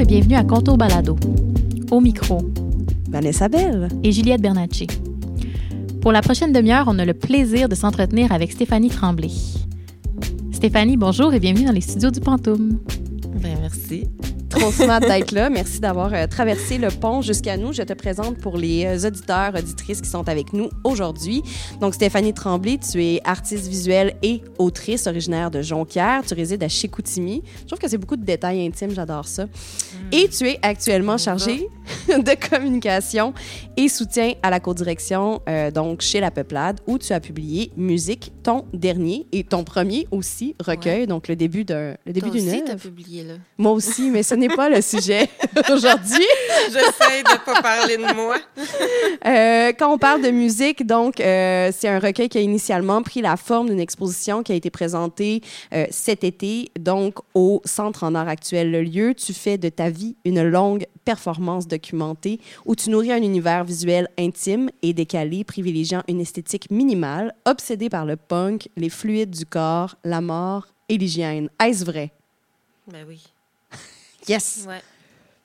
et bienvenue à Contour Balado. Au micro, Vanessa Bell. et Juliette Bernacci. Pour la prochaine demi-heure, on a le plaisir de s'entretenir avec Stéphanie Tremblay. Stéphanie, bonjour et bienvenue dans les studios du Pantoum. Merci. Trop smart d'être là. Merci d'avoir euh, traversé le pont jusqu'à nous. Je te présente pour les euh, auditeurs, auditrices qui sont avec nous aujourd'hui. Donc, Stéphanie Tremblay, tu es artiste visuelle et autrice originaire de Jonquière. Tu résides à Chicoutimi. Je trouve que c'est beaucoup de détails intimes. J'adore ça. Et tu es actuellement chargée de communication et soutien à la co-direction, euh, donc chez La Peuplade, où tu as publié Musique, ton dernier et ton premier aussi recueil, donc le début d'un le début d'une aussi, publié, là. Moi aussi, mais ce n'est pas le sujet aujourd'hui. J'essaie de pas parler de moi. Euh, quand on parle de musique, donc, euh, c'est un recueil qui a initialement pris la forme d'une exposition qui a été présentée euh, cet été, donc au Centre en art actuel Le Lieu. Tu fais de ta vie une longue performance documentée où tu nourris un univers visuel intime et décalé, privilégiant une esthétique minimale, obsédée par le punk, les fluides du corps, la mort et l'hygiène. Est-ce vrai? Ben oui. Yes! Ouais.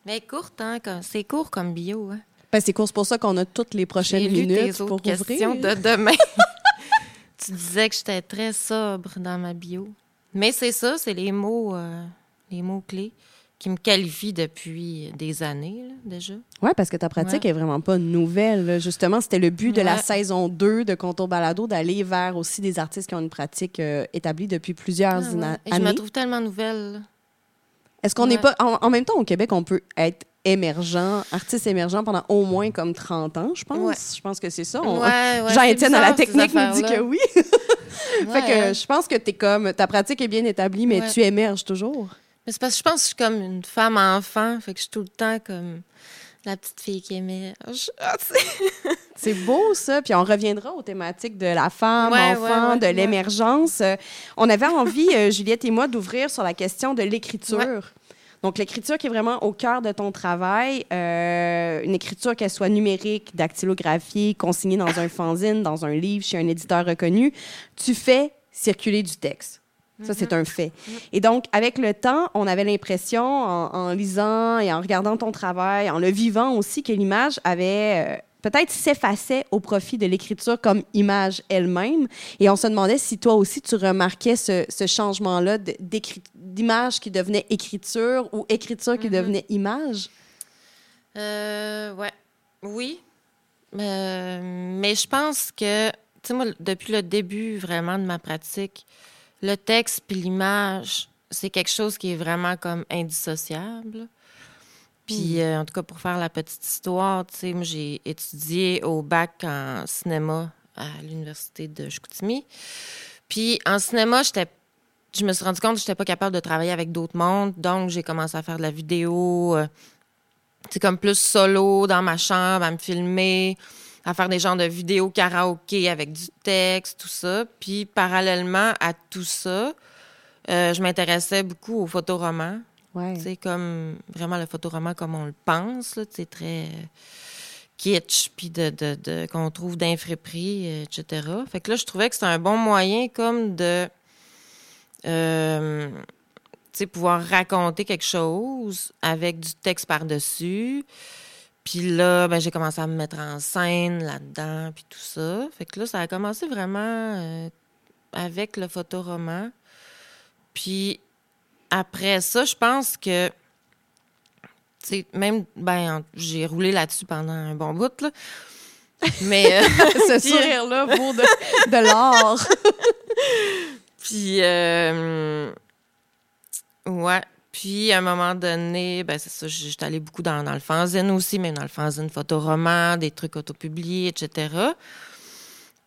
Mais courte, hein? C'est court comme bio, hein? Ben, c'est court, c'est pour ça qu'on a toutes les prochaines lu tes minutes autres pour questions ouvrir. de demain. tu disais que j'étais très sobre dans ma bio. Mais c'est ça, c'est les mots, euh, les mots clés qui me qualifient depuis des années, là, déjà. Oui, parce que ta pratique Ouais. est vraiment pas nouvelle. là. Justement, c'était le but de la saison 2 de Contour Balado d'aller vers aussi des artistes qui ont une pratique euh, établie depuis plusieurs Ah ouais. Et je me années. trouve tellement nouvelle. Est-ce qu'on n'est Ouais. pas. En, en même temps, au Québec, on peut être émergent, artiste émergent pendant au moins comme 30 ans, je pense? Ouais. Je pense que c'est ça. On- Ouais, Jean-Étienne à la technique nous dit que oui. fait que je pense que t'es comme. Ta pratique est bien établie, mais tu émerges toujours. Mais c'est parce que je pense que je suis comme une femme enfant, fait que je suis tout le temps comme la petite fille qui émerge. Ah, c'est- C'est beau, ça. Puis on reviendra aux thématiques de la femme, Ouais, enfant, ouais, ouais, de l'émergence. Euh, on avait envie, euh, Juliette et moi, d'ouvrir sur la question de l'écriture. Donc, l'écriture qui est vraiment au cœur de ton travail, euh, une écriture qu'elle soit numérique, dactylographiée, consignée dans un fanzine, dans un livre, chez un éditeur reconnu, tu fais circuler du texte. Ça, c'est un fait. Et donc, avec le temps, on avait l'impression, en, en lisant et en regardant ton travail, en le vivant aussi, que l'image avait euh, peut-être s'effaçait au profit de l'écriture comme image elle-même. Et on se demandait si toi aussi, tu remarquais ce, ce changement-là d'image qui devenait écriture ou écriture qui devenait image? Euh, ouais. Oui. Euh, mais je pense que, tu sais, moi, depuis le début vraiment de ma pratique, le texte puis l'image, c'est quelque chose qui est vraiment comme indissociable. Puis, euh, en tout cas, pour faire la petite histoire, tu sais, moi, j'ai étudié au bac en cinéma à l'Université de Chicoutimi. Puis, en cinéma, j'étais je me suis rendu compte que je n'étais pas capable de travailler avec d'autres mondes, donc j'ai commencé à faire de la vidéo, euh, c'est comme plus solo dans ma chambre, à me filmer, à faire des genres de vidéos karaoké avec du texte, tout ça. Puis parallèlement à tout ça, euh, je m'intéressais beaucoup aux photoromans. Ouais. C'est comme vraiment le photoroman comme on le pense, là, c'est très kitsch, puis de, de, de- qu'on trouve euh, etc. Fait que là, je trouvais que c'était un bon moyen comme de euh, pouvoir raconter quelque chose avec du texte par-dessus. Puis là, ben, j'ai commencé à me mettre en scène là-dedans, puis tout ça. Fait que là, ça a commencé vraiment euh, avec le photoroman. Puis après ça, je pense que, tu sais, même, ben, en- j'ai roulé là-dessus pendant un bon bout, là. Mais, euh, ce sourire-là vaut de, de l'or. puis, euh, ouais. Puis, à un moment donné, ben, c'est ça, j'étais allée beaucoup dans, dans le fanzine aussi, même dans le fanzine photoroman, des trucs autopubliés, etc.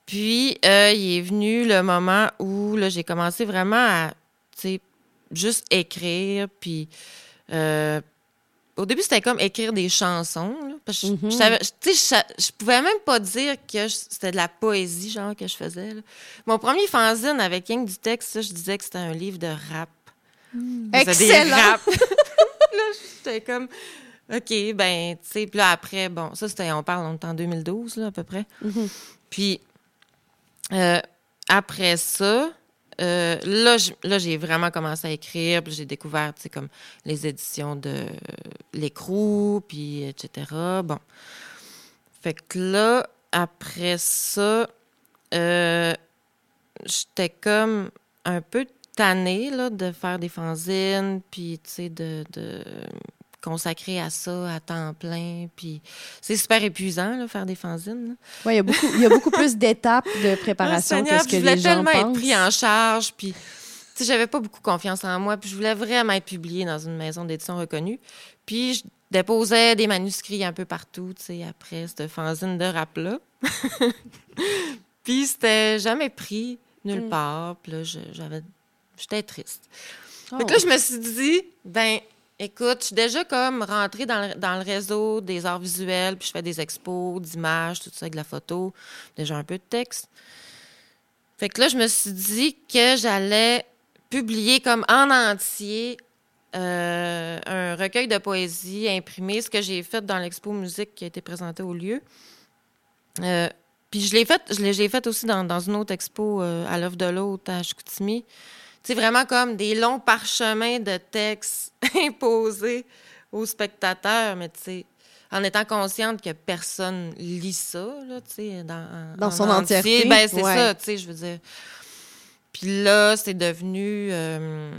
Puis, euh, il est venu le moment où, là, j'ai commencé vraiment à, juste écrire, puis... euh, au début, c'était comme écrire des chansons. Là, parce que je- Mhm. je, savais- je- tu sais, je, sa- je pouvais même pas dire que c'était de la poésie, genre, que je faisais. là. Mon premier fanzine avec que du texte, ça, je disais que c'était un livre de rap. Des Excellent! là, j'étais comme, OK, ben, tu sais, puis là, après, bon, ça, c'était, on parle, on est en 2012, là, à peu près. Mhm. Puis, euh, après ça, euh, là, j'ai vraiment commencé à écrire. Puis j'ai découvert, tu sais, comme les éditions de l'écrou, puis etc. Bon. Fait que là, après ça, euh, j'étais comme un peu tannée là, de faire des fanzines, puis tu sais, de, de consacrer à ça à temps plein. Puis c'est super épuisant, là, faire des fanzines. Oui, il y a beaucoup, y a beaucoup plus d'étapes de préparation Ah, que ce que je voulais les gens tellement être pris en charge, puis j'avais pas beaucoup confiance en moi, puis je voulais vraiment être publiée dans une maison d'édition reconnue. Puis je déposais des manuscrits un peu partout, tu sais, après cette fanzine de rap-là. puis c'était jamais pris nulle Mm. part, puis là, j'avais... J'étais triste. Oh. Fait que là, je me suis dit, ben, écoute, je suis déjà comme rentrée dans le, dans le réseau des arts visuels, puis je fais des expos, d'images, tout ça, avec de la photo, déjà un peu de texte. Fait que là, je me suis dit que j'allais publier comme en entier euh, un recueil de poésie imprimé, ce que j'ai fait dans l'expo musique qui a été présentée au lieu. Euh, puis je l'ai fait, je l'ai fait aussi dans, dans une autre expo euh, à l'œuvre de l'autre à Chicoutimi. C'est vraiment comme des longs parchemins de textes imposés aux spectateurs, mais tu sais, en étant consciente que personne lit ça, là, tu sais, dans, Dans en son entier. entièreté, Ben, c'est ouais. ça, tu sais, je veux dire. Puis là, c'est devenu euh,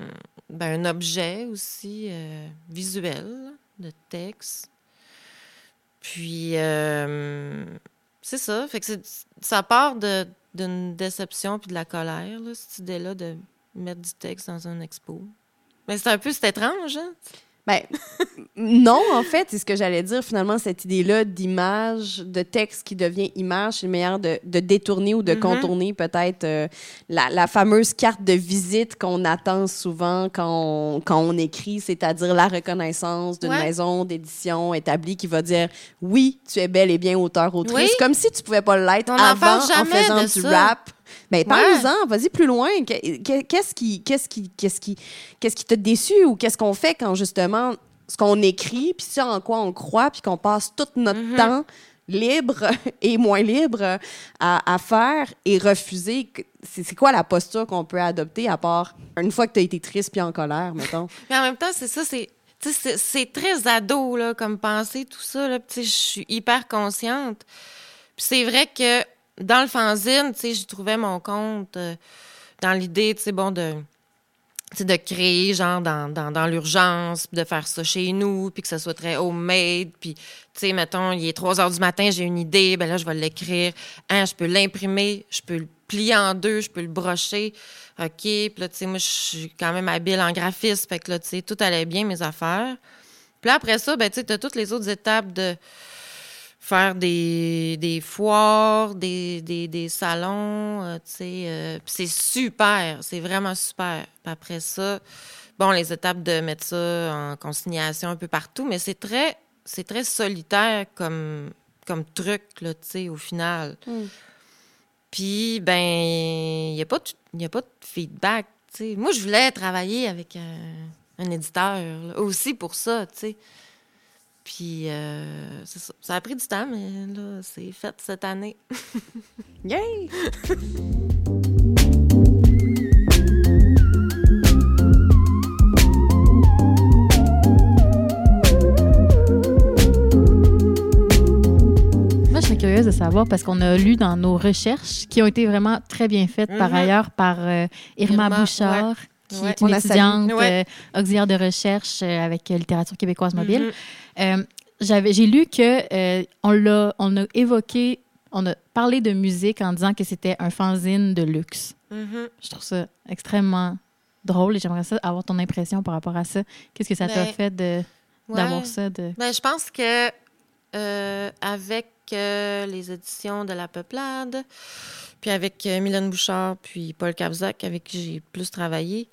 ben, un objet aussi euh, visuel, de texte. Puis, euh, c'est ça. Fait que ça part d'une déception puis de la colère, là, cette idée-là de mettre du texte dans un expo. Mais c'est un peu, étrange, hein? Ben, non, en fait, c'est ce que j'allais dire. Finalement, cette idée-là d'image, de texte qui devient image, c'est le meilleur de, de détourner ou de Mhm. contourner peut-être euh, la, la fameuse carte de visite qu'on attend souvent quand on, quand on écrit, c'est-à-dire la reconnaissance d'une Ouais. maison d'édition établie qui va dire oui, tu es bel et bien auteur-autrice. Oui. Comme si tu pouvais pas l'être avant en faisant du ça. rap. Mais parle-nous-en, vas-y plus loin. Que- que- Qu'est-ce qui, qu'est-ce qui, qu'est-ce qui, qu'est-ce qui t'a déçu ou qu'est-ce qu'on fait quand justement ce qu'on écrit, puis ce en quoi on croit, puis qu'on passe tout notre Mhm. temps libre et moins libre à, à faire et refuser. C'est quoi la posture qu'on peut adopter à part une fois que tu as été triste puis en colère, mettons? Mais en même temps, c'est ça, c'est. C'est très ado, là, comme pensée, tout ça. Je suis hyper consciente. Puis c'est vrai que dans le fanzine, tu sais, trouvais mon compte euh, dans l'idée, tu sais, bon, de, de créer, genre, dans, dans, dans l'urgence, de faire ça chez nous, puis que ça soit très homemade. Puis, tu sais, mettons, il est 3 heures du matin, j'ai une idée, ben là, je vais l'écrire. Hein, je peux l'imprimer, je peux le plier en deux, je peux le brocher. OK, puis là, tu sais, moi, je suis quand même habile en graphisme, fait que là, tu tout allait bien, mes affaires. Puis après ça, ben, tu sais, t'as toutes les autres étapes de faire des, des foires, des, des, des salons, euh, tu sais. euh, c'est super, c'est vraiment super. Puis après ça, bon, les étapes de mettre ça en consignation un peu partout, mais c'est très, c'est très solitaire comme, comme truc, là, tu sais, au final. Mm. Puis, ben, il n'y a, pas de- y a pas de feedback, tu sais. Moi, je voulais travailler avec un, un éditeur, là, aussi pour ça, tu sais. Puis, euh, c'est ça. Ça a pris du temps, mais là, c'est fait cette année. Yay! Moi, je serais curieuse de savoir parce qu'on a lu dans nos recherches qui ont été vraiment très bien faites par Mhm. ailleurs par euh, Irma, Irma, Bouchard, qui Ouais. est une étudiante Ouais. euh, auxiliaire de recherche euh, avec euh, littérature québécoise mobile. Mhm. Euh, j'avais, j'ai lu que on l'a, on a évoqué, on a parlé de musique en disant que c'était un fanzine de luxe. Mhm. Je trouve ça extrêmement drôle et j'aimerais ça avoir ton impression par rapport à ça. Qu'est-ce que ça t'a Ben, fait de, Ouais. d'avoir ça de Ben, je pense que euh, avec euh, les éditions de La Peuplade, puis avec euh, Mylène Bouchard, puis Paul Capzac, avec qui j'ai plus travaillé,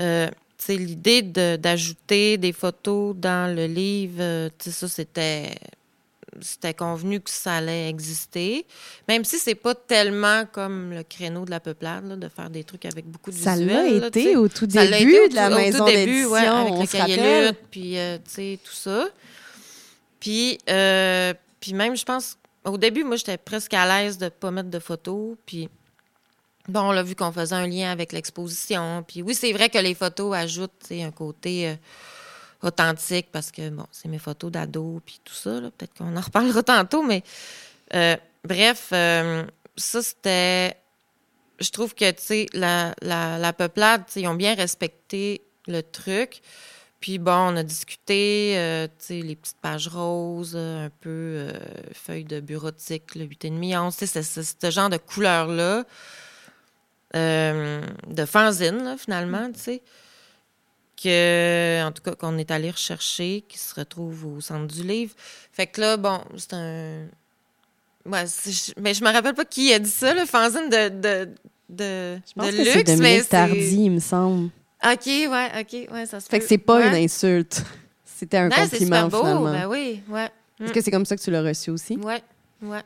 euh, l'idée de- d'ajouter des photos dans le livre, euh, ça, c'était c'était convenu que ça allait exister, même si c'est pas tellement comme le créneau de la peuplade, là, de faire des trucs avec beaucoup de Ça visuels. l'a été au tout Ça début été au de la au maison tout début, d'édition, ouais, avec on le cahier puis euh, tout ça. Puis, euh, puis même, je pense, au début, moi, j'étais presque à l'aise de pas mettre de photos. Puis, bon, on l'a vu qu'on faisait un lien avec l'exposition. Puis oui, c'est vrai que les photos ajoutent un côté euh, authentique parce que, bon, c'est mes photos d'ado puis tout ça. Peut-être qu'on en reparlera tantôt, mais euh, bref, euh, ça, c'était. Je trouve que, tu sais, la, la, la, peuplade, ils ont bien respecté le truc. Puis bon, on a discuté, euh, tu sais, les petites pages roses, un peu feuilles de bureautique, le 8,5, 11, tu sais, c'est ce genre de couleur-là, de fanzine, là, finalement, tu sais que, en tout cas, qu'on est allé rechercher, qui se retrouve au centre du livre. Fait que là, bon, c'est un. Ouais, mais je me rappelle pas qui a dit ça, le fanzine de, de, de, je pense que luxe. C'est Tardy, il me semble. OK, ouais, OK, ouais, ça se fait. que c'est pas une insulte. C'était un compliment, beau, finalement. Ben oui, ouais. Est-ce mm. que c'est comme ça que tu l'as reçu aussi? Ouais, ouais.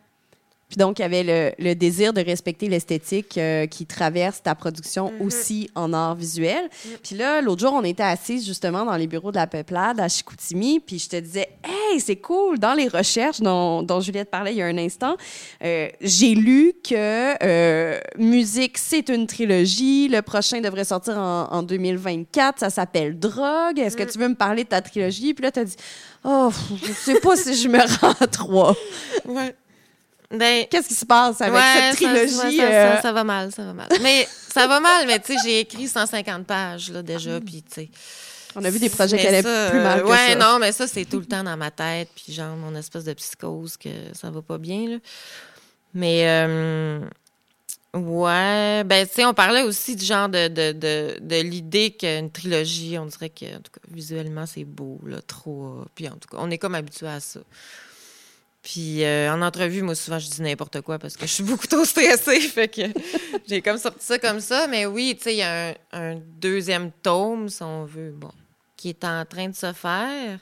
Puis donc, il y avait le, désir de respecter l'esthétique euh, qui traverse ta production mm-hmm. aussi en art visuel. Mm. Puis là, l'autre jour, on était assis justement dans les bureaux de la Peuplade à Chicoutimi, puis je te disais, hey, c'est cool, dans les recherches dont, dont, Juliette parlait il y a un instant, euh, j'ai lu que euh, Musique, c'est une trilogie. Le prochain devrait sortir en, en 2024. Ça s'appelle Drogue. Est-ce que mm. tu veux me parler de ta trilogie? Puis là, tu as dit, oh, je sais pas si je me rends à trois. Ouais. Ben, Qu'est-ce qui se passe avec cette trilogie? Euh? Ça, va mal, ça va mal. Mais ça va mal, mais tu sais, j'ai écrit 150 pages là, déjà, puis tu sais. On a vu des projets qui allaient plus mal que ouais, non, mais ça, c'est tout le temps dans ma tête, puis genre mon espèce de psychose que ça va pas bien. Là. Mais, euh, ouais, ben, tu sais, on parlait aussi du genre de, de, de, de l'idée qu'une trilogie, on dirait que, en tout cas, visuellement, c'est beau, là, trop. Puis en tout cas, on est comme habitué à ça. Puis euh, en entrevue, moi, souvent, je dis n'importe quoi parce que je suis beaucoup trop stressée. Fait que j'ai comme sorti ça comme ça. Mais oui, tu sais, il y a un, deuxième tome, si on veut, bon, qui est en train de se faire.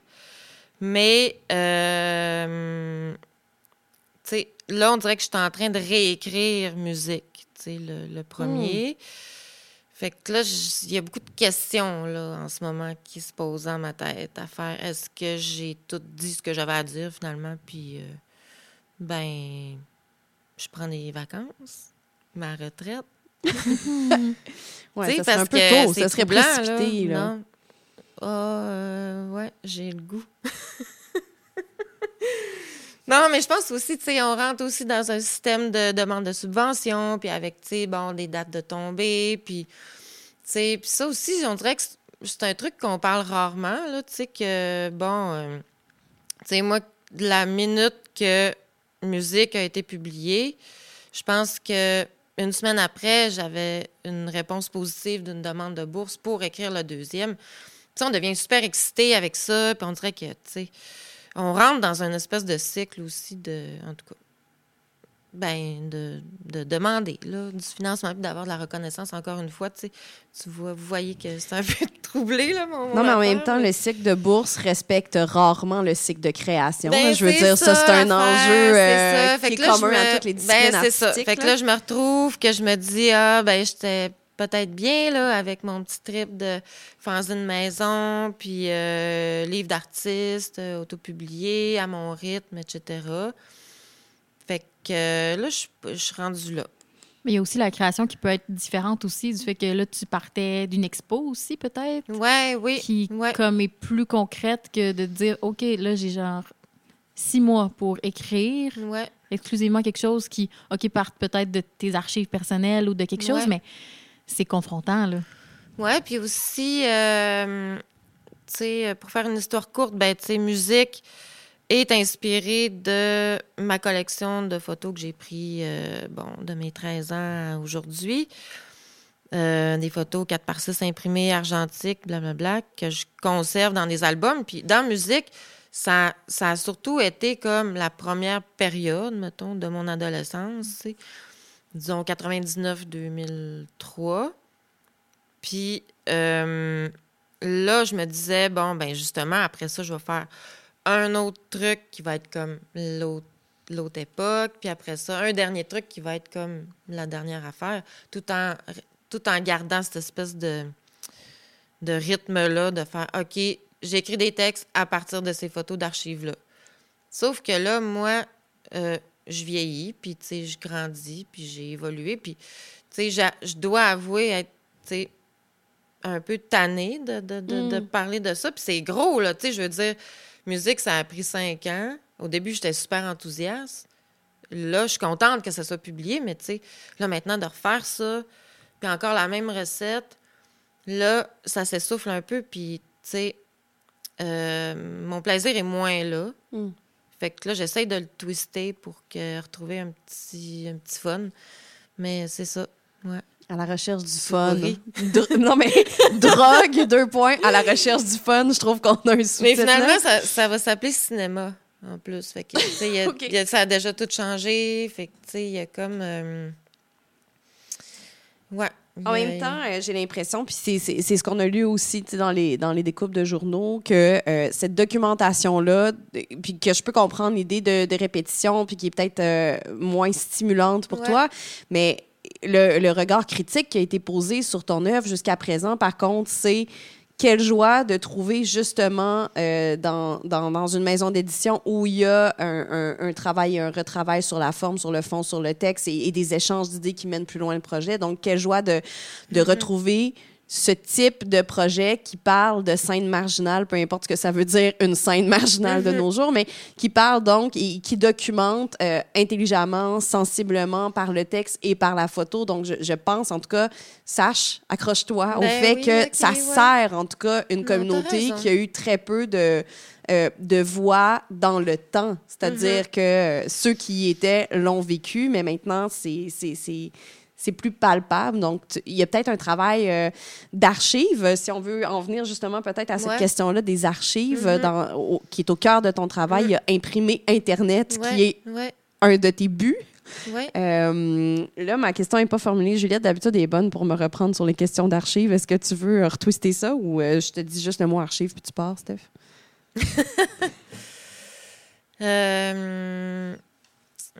Mais, euh, tu sais, là, on dirait que je suis en train de réécrire musique, tu sais, le, premier. Hmm. Fait que là, il y a beaucoup de questions là, en ce moment qui se posent dans ma tête à faire. Est-ce que j'ai tout dit ce que j'avais à dire finalement? Puis, euh, ben, je prends des vacances, ma retraite. ouais, ça serait un peu tôt, ça serait précipité. Là, Non. Ah, ouais, j'ai le goût. Non, mais je pense aussi, tu sais, on rentre aussi dans un système de demande de subvention, puis avec, tu sais, bon, des dates de tombée, puis, tu sais, puis ça aussi, on dirait que c'est un truc qu'on parle rarement, là, tu sais, que, bon, euh, tu sais, moi, la minute que musique a été publiée, je pense que une semaine après, j'avais une réponse positive d'une demande de bourse pour écrire le deuxième. Tu sais, on devient super excité avec ça, puis on dirait que, tu sais, on rentre dans une espèce de cycle aussi de, en tout cas, ben, de, de demander là, du financement et d'avoir de la reconnaissance encore une fois. Tu, vois, vous voyez que c'est un peu troublé, là, mon Non, mais en même temps, le cycle de bourse respecte rarement le cycle de création. Ben, je veux dire, ça, c'est un enjeu euh, qui est commun à toutes les disciplines ben, c'est ça. Fait que là, je me retrouve, que je me dis, ah, ben, j'étais peut-être bien là, avec mon petit trip de fanzine maison, puis euh, livre d'artiste, euh, autopublié, à mon rythme, etc. Fait que euh, là, je, suis rendue là. Mais il y a aussi la création qui peut être différente aussi, du fait que là, tu partais d'une expo aussi, peut-être? Ouais, oui. Qui, comme, est plus concrète que de dire, OK, là, j'ai genre six mois pour écrire ouais. exclusivement quelque chose qui, OK, part peut-être de tes archives personnelles ou de quelque chose, mais c'est confrontant, là. Ouais, puis aussi, euh, tu sais, pour faire une histoire courte, ben, tu sais, musique est inspirée de ma collection de photos que j'ai prises, euh, bon, de mes 13 ans à aujourd'hui. Euh, des photos 4 par 6 imprimées, argentiques, blablabla, que je conserve dans des albums. Puis dans musique, ça, ça a surtout été comme la première période, mettons, de mon adolescence disons 99-2003. Puis euh, là, je me disais, bon, ben justement, après ça, je vais faire un autre truc qui va être comme l'autre époque, puis après ça, un dernier truc qui va être comme la dernière affaire, tout en, tout en gardant cette espèce de, de rythme-là, de faire, OK, j'écris des textes à partir de ces photos d'archives-là. Sauf que là, moi, euh, je vieillis, puis, tu sais, je grandis, puis j'ai évolué, puis, tu sais, je dois avouer être, tu sais, un peu tannée de, de, de, Mm. parler de ça. Puis c'est gros, là, tu sais, je veux dire, musique, ça a pris cinq ans. Au début, j'étais super enthousiaste. Là, je suis contente que ça soit publié, mais tu sais, là, maintenant, de refaire ça, puis encore la même recette, là, ça s'essouffle un peu, puis, tu sais, euh, mon plaisir est moins là. Mm. Fait que là, j'essaye de le twister pour que, retrouver un petit, un petit fun. Mais c'est ça, ouais. À la recherche du fun. Non, mais drogue, deux points. À la recherche du fun, je trouve qu'on a un sous Mais finalement, ça, ça va s'appeler cinéma, en plus. Fait que, y a- y a- ça a déjà tout changé. Fait que, tu sais, il y a comme... euh, Ouais. En même temps, euh, j'ai l'impression, puis c'est- ce qu'on a lu aussi dans les, dans les découpes de journaux, que euh, cette documentation-là, puis que je peux comprendre l'idée de, de répétition, puis qui est peut-être euh, moins stimulante pour Ouais. toi, mais le, le regard critique qui a été posé sur ton œuvre jusqu'à présent, par contre, c'est quelle joie de trouver justement euh, dans, dans, dans une maison d'édition où il y a un, un, un travail et un retravail sur la forme, sur le fond, sur le texte et, et des échanges d'idées qui mènent plus loin le projet. Donc, quelle joie de, de retrouver ce type de projet qui parle de scène marginale, peu importe ce que ça veut dire, une scène marginale de Mhm. nos jours, mais qui parle donc et qui documente euh, intelligemment, sensiblement par le texte et par la photo. Donc, je, je pense, en tout cas, sache, accroche-toi au Ben fait oui, que ça ouais. sert, en tout cas, une Non, communauté qui a eu très peu de, euh, de voix dans le temps. C'est-à-dire Mhm. que euh, ceux qui y étaient l'ont vécu, mais maintenant, c'est c'est- plus palpable. Donc, il y a peut-être un travail euh, d'archives, si on veut en venir justement peut-être à cette Ouais. question-là des archives, dans- au- qui est au cœur de ton travail. Mhm. Il y a imprimer Internet, Ouais, qui est Ouais, un de tes buts. ouais. Euh, là, ma question n'est pas formulée. Juliette, d'habitude, elle est bonne pour me reprendre sur les questions d'archives. Est-ce que tu veux euh, retwister ça ou euh, je te dis juste le mot archive puis tu pars, Steph? Euh,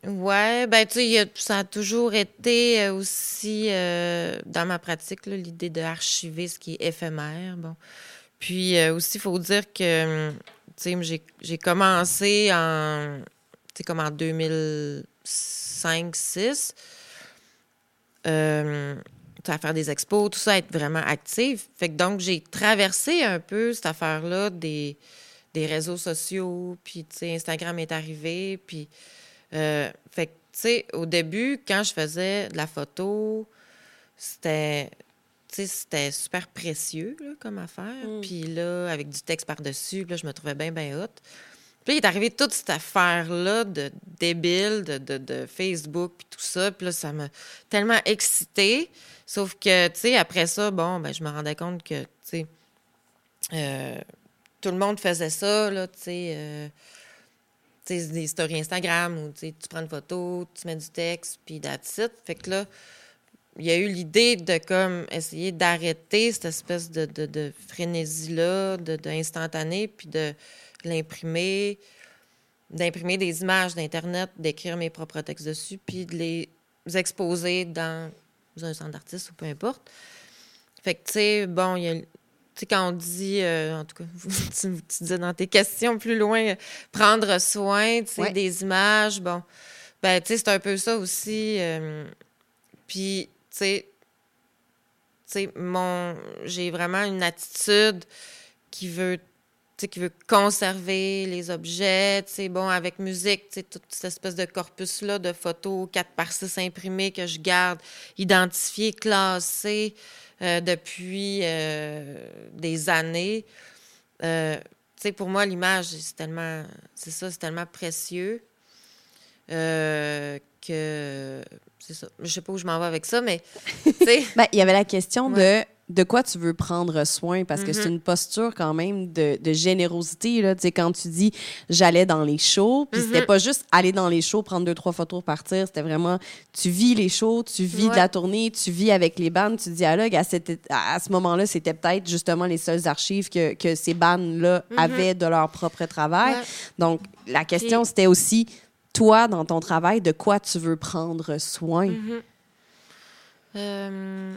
ouais, ben tu sais, ça a toujours été euh, aussi euh, dans ma pratique l'idée d'archiver ce qui est éphémère. Bon, puis euh, aussi, il faut dire que tu sais, j'ai commencé en comme en 2005-6 euh, tu sais, à faire des expos, tout ça, être vraiment active. Fait que donc, j'ai traversé un peu cette affaire-là des, des réseaux sociaux, puis, tu sais, Instagram est arrivé, puis... euh, fait que, tu sais, au début, quand je faisais de la photo, c'était... Super précieux, là, comme affaire. Mm. Puis là, avec du texte par-dessus, là, je me trouvais bien, bien hot. Puis là, il est arrivé toute cette affaire-là de débile, de, de, de Facebook, puis tout ça. Puis là, ça m'a tellement excitée. Sauf que, tu sais, après ça, bon, ben, je me rendais compte que, tu sais, euh, tout le monde faisait ça, là, tu sais, euh, tu sais, des stories Instagram où, tu prends une photo, tu mets du texte, puis that's it. Fait que là, il y a eu l'idée de, comme, essayer d'arrêter cette espèce de, de, de frénésie-là, de, de instantané, puis de l'imprimer, d'imprimer des images d'Internet, d'écrire mes propres textes dessus, puis de les exposer dans un centre d'artistes ou peu importe. Fait que, tu sais, bon, il y a. Tu sais, quand on dit, euh, en tout cas, tu, tu disais dans tes questions plus loin, euh, prendre soin, tu sais, Ouais. des images, bon, ben, tu sais, c'est un peu ça aussi. euh, puis, tu sais, tu sais, mon, j'ai vraiment une attitude qui veut, tu sais, qui veut conserver les objets, tu sais, bon, avec musique, tu sais, toute cette espèce de corpus-là de photos 4 par 6 imprimées que je garde, identifiées, classées euh, depuis euh, des années. Euh, tu sais, pour moi, l'image, c'est tellement, c'est ça, c'est tellement précieux euh, que, c'est ça. Je sais pas où je m'en vais avec ça, mais, Ben, il y avait la question Ouais. De quoi tu veux prendre soin? Parce que c'est Mhm. une posture quand même de, de générosité là tu sais quand tu dis j'allais dans les shows puis c'était Mhm. pas juste aller dans les shows prendre deux trois photos partir c'était vraiment tu vis les shows tu vis de la tournée tu vis avec les bandes tu là à, cette- à ce moment-là c'était peut-être justement les seules archives que, que ces bandes là Mhm. avaient de leur propre travail Ouais. donc la question c'était aussi toi dans ton travail de quoi tu veux prendre soin? Euh,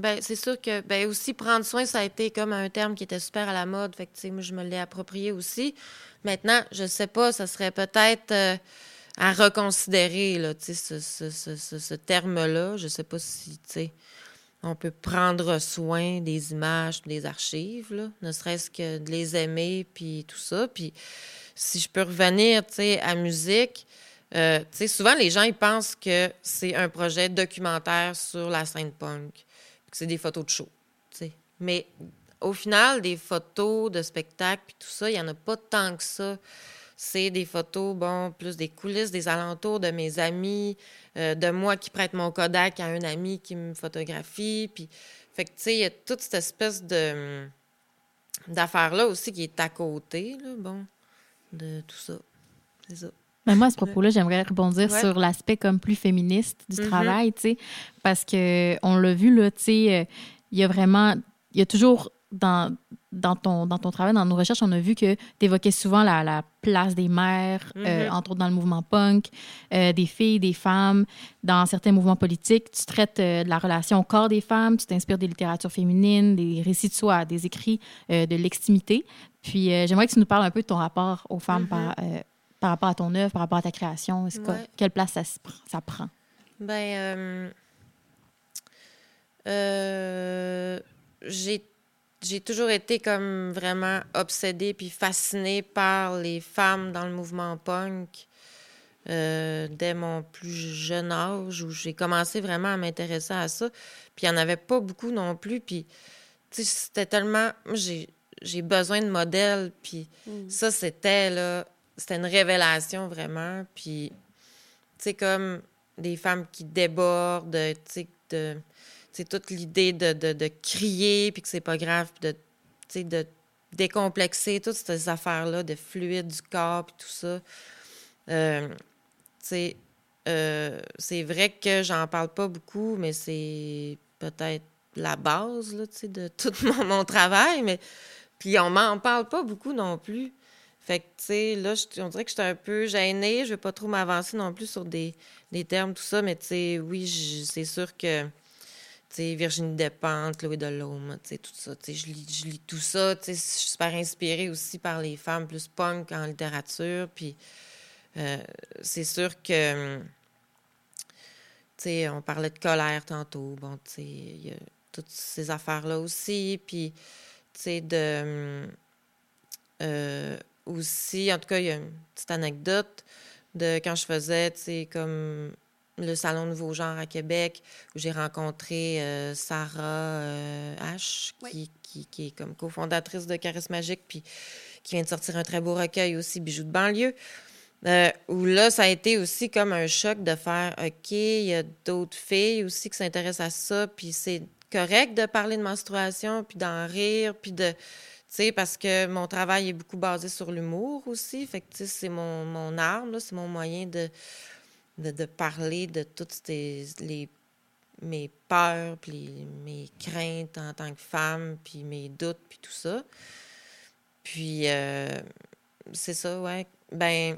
ben, c'est sûr que ben aussi prendre soin, ça a été comme un terme qui était super à la mode. Fait que, moi, je me l'ai approprié aussi. Maintenant, je sais pas, ça serait peut-être euh, à reconsidérer, là, ce, ce, ce, ce- terme-là. Je sais pas si, on peut prendre soin des images, des archives, là, ne serait-ce que de les aimer, puis tout ça. Puis si je peux revenir, à musique, euh, souvent les gens, ils pensent que c'est un projet documentaire sur la scène punk, c'est des photos de show. Mais au final, des photos de spectacles, puis tout ça, il n'y en a pas tant que ça. C'est des photos, bon, plus des coulisses, des alentours de mes amis, euh, de moi qui prête mon Kodak à un ami qui me photographie. Puis, fait que, tu sais, il y a toute cette espèce de d'affaires-là aussi qui est à côté, là, bon, de tout ça. C'est ça. Mais moi, à ce propos-là, j'aimerais rebondir sur l'aspect comme plus féministe du mm-hmm. travail, tu sais, parce que on l'a vu, là, tu sais, euh, il y a vraiment, il y a toujours dans, dans, ton, dans ton travail, dans nos recherches, on a vu que tu évoquais souvent la, la, place des mères, euh, mm-hmm. entre autres dans le mouvement punk, euh, des filles, des femmes, dans certains mouvements politiques. Tu traites euh, de la relation au corps des femmes, tu t'inspires des littératures féminines, des récits de soi, des écrits de l'extimité. Puis j'aimerais que tu nous parles un peu de ton rapport aux femmes mm-hmm. par rapport à ton œuvre, par rapport à ta création. quelle place ça, ça prend? Ben, j'ai j'ai toujours été comme vraiment obsédée puis fascinée par les femmes dans le mouvement punk euh, dès mon plus jeune âge où j'ai commencé vraiment à m'intéresser à ça. Puis il n'y en avait pas beaucoup non plus. Puis c'était tellement... J'ai besoin de modèles. Puis mm. ça, c'était là... C'était une révélation vraiment. Puis, tu sais, comme des femmes qui débordent, tu sais, de toute l'idée de, de, crier, puis que c'est pas grave, puis de, de décomplexer toutes ces affaires-là de fluide du corps, puis tout ça. Euh, euh, c'est vrai que j'en parle pas beaucoup, mais c'est peut-être la base là, de tout mon, mon, travail. Mais puis on m'en parle pas beaucoup non plus. Fait que, tu sais, là, on dirait que j'étais un peu gênée. Je vais pas trop m'avancer non plus sur des, des termes, tout ça. Mais, tu sais, oui, c'est sûr que Virginie Despentes, Chloé Delhomme, tout ça. Je lis, je lis tout ça. Je suis super inspirée aussi par les femmes plus punk en littérature. Puis euh, c'est sûr que, on parlait de colère tantôt. Bon, il y a toutes ces affaires-là aussi. Puis, de. Euh, aussi, en tout cas, il y a une petite anecdote de quand je faisais, tu sais, comme le Salon Nouveau Genre à Québec, où j'ai rencontré euh, Sarah euh, H, qui, qui, est comme cofondatrice de Charisme Magique, puis qui vient de sortir un très beau recueil aussi, Bijoux de banlieue. Euh, où là, ça a été aussi comme un choc de faire OK, il y a d'autres filles aussi qui s'intéressent à ça, puis c'est correct de parler de menstruation, puis d'en rire, puis de. Sais, parce que mon travail est beaucoup basé sur l'humour aussi. Fait c'est mon, mon arme, c'est mon moyen de, de, parler de toutes les, mes peurs, puis mes craintes en tant que femme, puis mes doutes, puis tout ça. Puis, euh, c'est ça, ouais. Ben,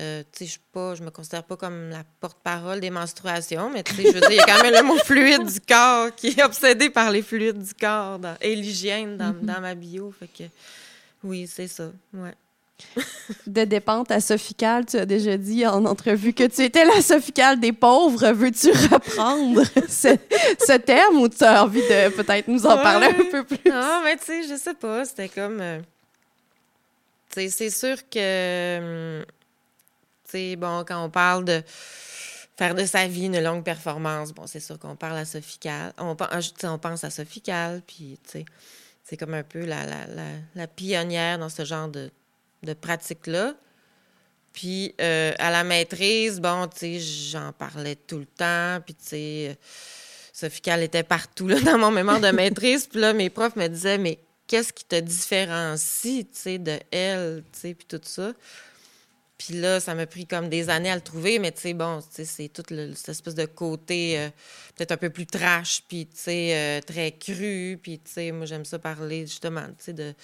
euh, je je me considère pas comme la porte-parole des menstruations, mais tu sais, je veux dire, il y a quand même le mot fluide du corps qui est obsédé par les fluides du corps et l'hygiène dans, mm-hmm. dans ma bio. Fait que, oui, c'est ça, ouais de dépente à Sophical, tu as déjà dit en entrevue que tu étais la Sophical des pauvres. Veux-tu reprendre ce, terme ou tu as envie de peut-être nous en parler un peu plus? Non, mais tu sais, je sais pas. C'était comme. Euh, c'est sûr que. Hum, bon, quand on parle de faire de sa vie une longue performance, bon, c'est sûr qu'on parle à Sophical. On, pense à Sophical, puis tu sais, c'est comme un peu la, la, la pionnière dans ce genre de de pratique-là. Puis euh, à la maîtrise, bon, tu sais, j'en parlais tout le temps. Puis, tu sais, euh, Sophie était partout là, dans mon mémoire de maîtrise. puis là, mes profs me disaient, mais qu'est-ce qui te différencie, tu sais, de elle, tu sais, puis tout ça? Puis là, ça m'a pris comme des années à le trouver, mais tu sais, bon, c'est toute cette espèce de côté euh, peut-être un peu plus trash, puis tu sais, très cru. Puis, tu sais, moi, j'aime ça parler justement, tu sais, de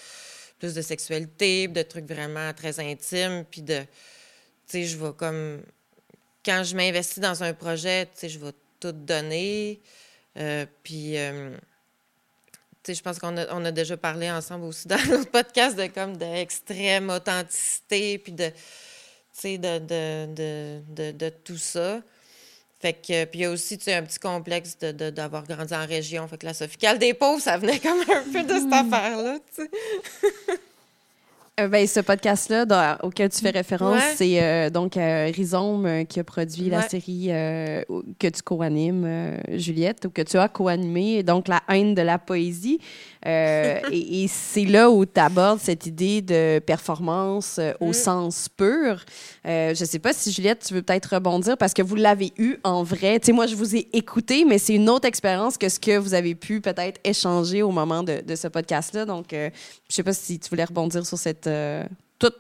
plus de sexualité, de trucs vraiment très intimes, puis de, tu sais, je vais comme, quand je m'investis dans un projet, tu sais, je vais tout donner, euh, puis, euh, tu sais, je pense qu'on a, on a déjà parlé ensemble aussi dans notre podcast de comme d'extrême authenticité, puis de, de, de, de, de, tout ça. Fait que, puis il y a aussi, tu un petit complexe d'avoir grandi en région. Fait que la Sophicale des pauvres, ça venait comme un peu de cette hmm. affaire-là, tu sais. Euh, ben, ce podcast-là auquel tu fais référence, c'est euh, donc euh, Rhizome qui a produit la série que tu co-animes, Juliette, ou que tu as co-animé, donc La haine de la poésie. Et, c'est là où tu abordes cette idée de performance au mm. sens pur. je ne sais pas si, Juliette, tu veux peut-être rebondir parce que vous l'avez eu en vrai. Tu sais, moi, je vous ai écouté, mais c'est une autre expérience que ce que vous avez pu peut-être échanger au moment de, de ce podcast-là. Donc, je ne sais pas si tu voulais rebondir sur cette euh, tout,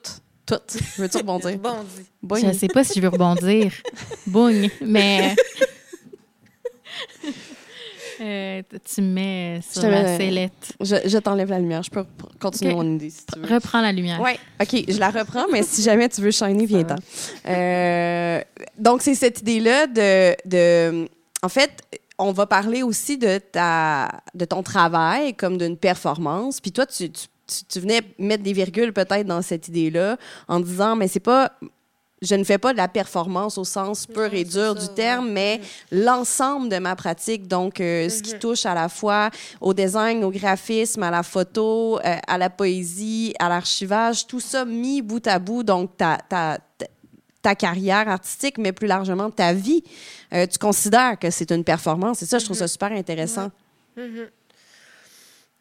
tout. Veux-tu rebondir? Je ne sais pas si je veux rebondir. Boing. Mais. Euh, tu me mets sur la sellette. Je, t'enlève la lumière. Je peux continuer mon idée si tu veux. Reprends la lumière. Oui. OK, je la reprends, mais si jamais tu veux shiner, viens-t'en. Euh, donc, c'est cette idée-là de, de. En fait, on va parler aussi de, ta, de ton travail comme d'une performance. Puis toi, tu, tu tu, venais mettre des virgules peut-être dans cette idée-là en disant, mais c'est pas je ne fais pas de la performance au sens pur et dur du terme, mais mm-hmm. l'ensemble de ma pratique, donc euh, ce qui mm-hmm. touche à la fois au design, au graphisme, à la photo, euh, à la poésie, à l'archivage, tout ça mis bout à bout, donc ta, ta, ta carrière artistique, mais plus largement ta vie, euh, tu considères que c'est une performance. Et ça, je trouve ça mm-hmm. super intéressant.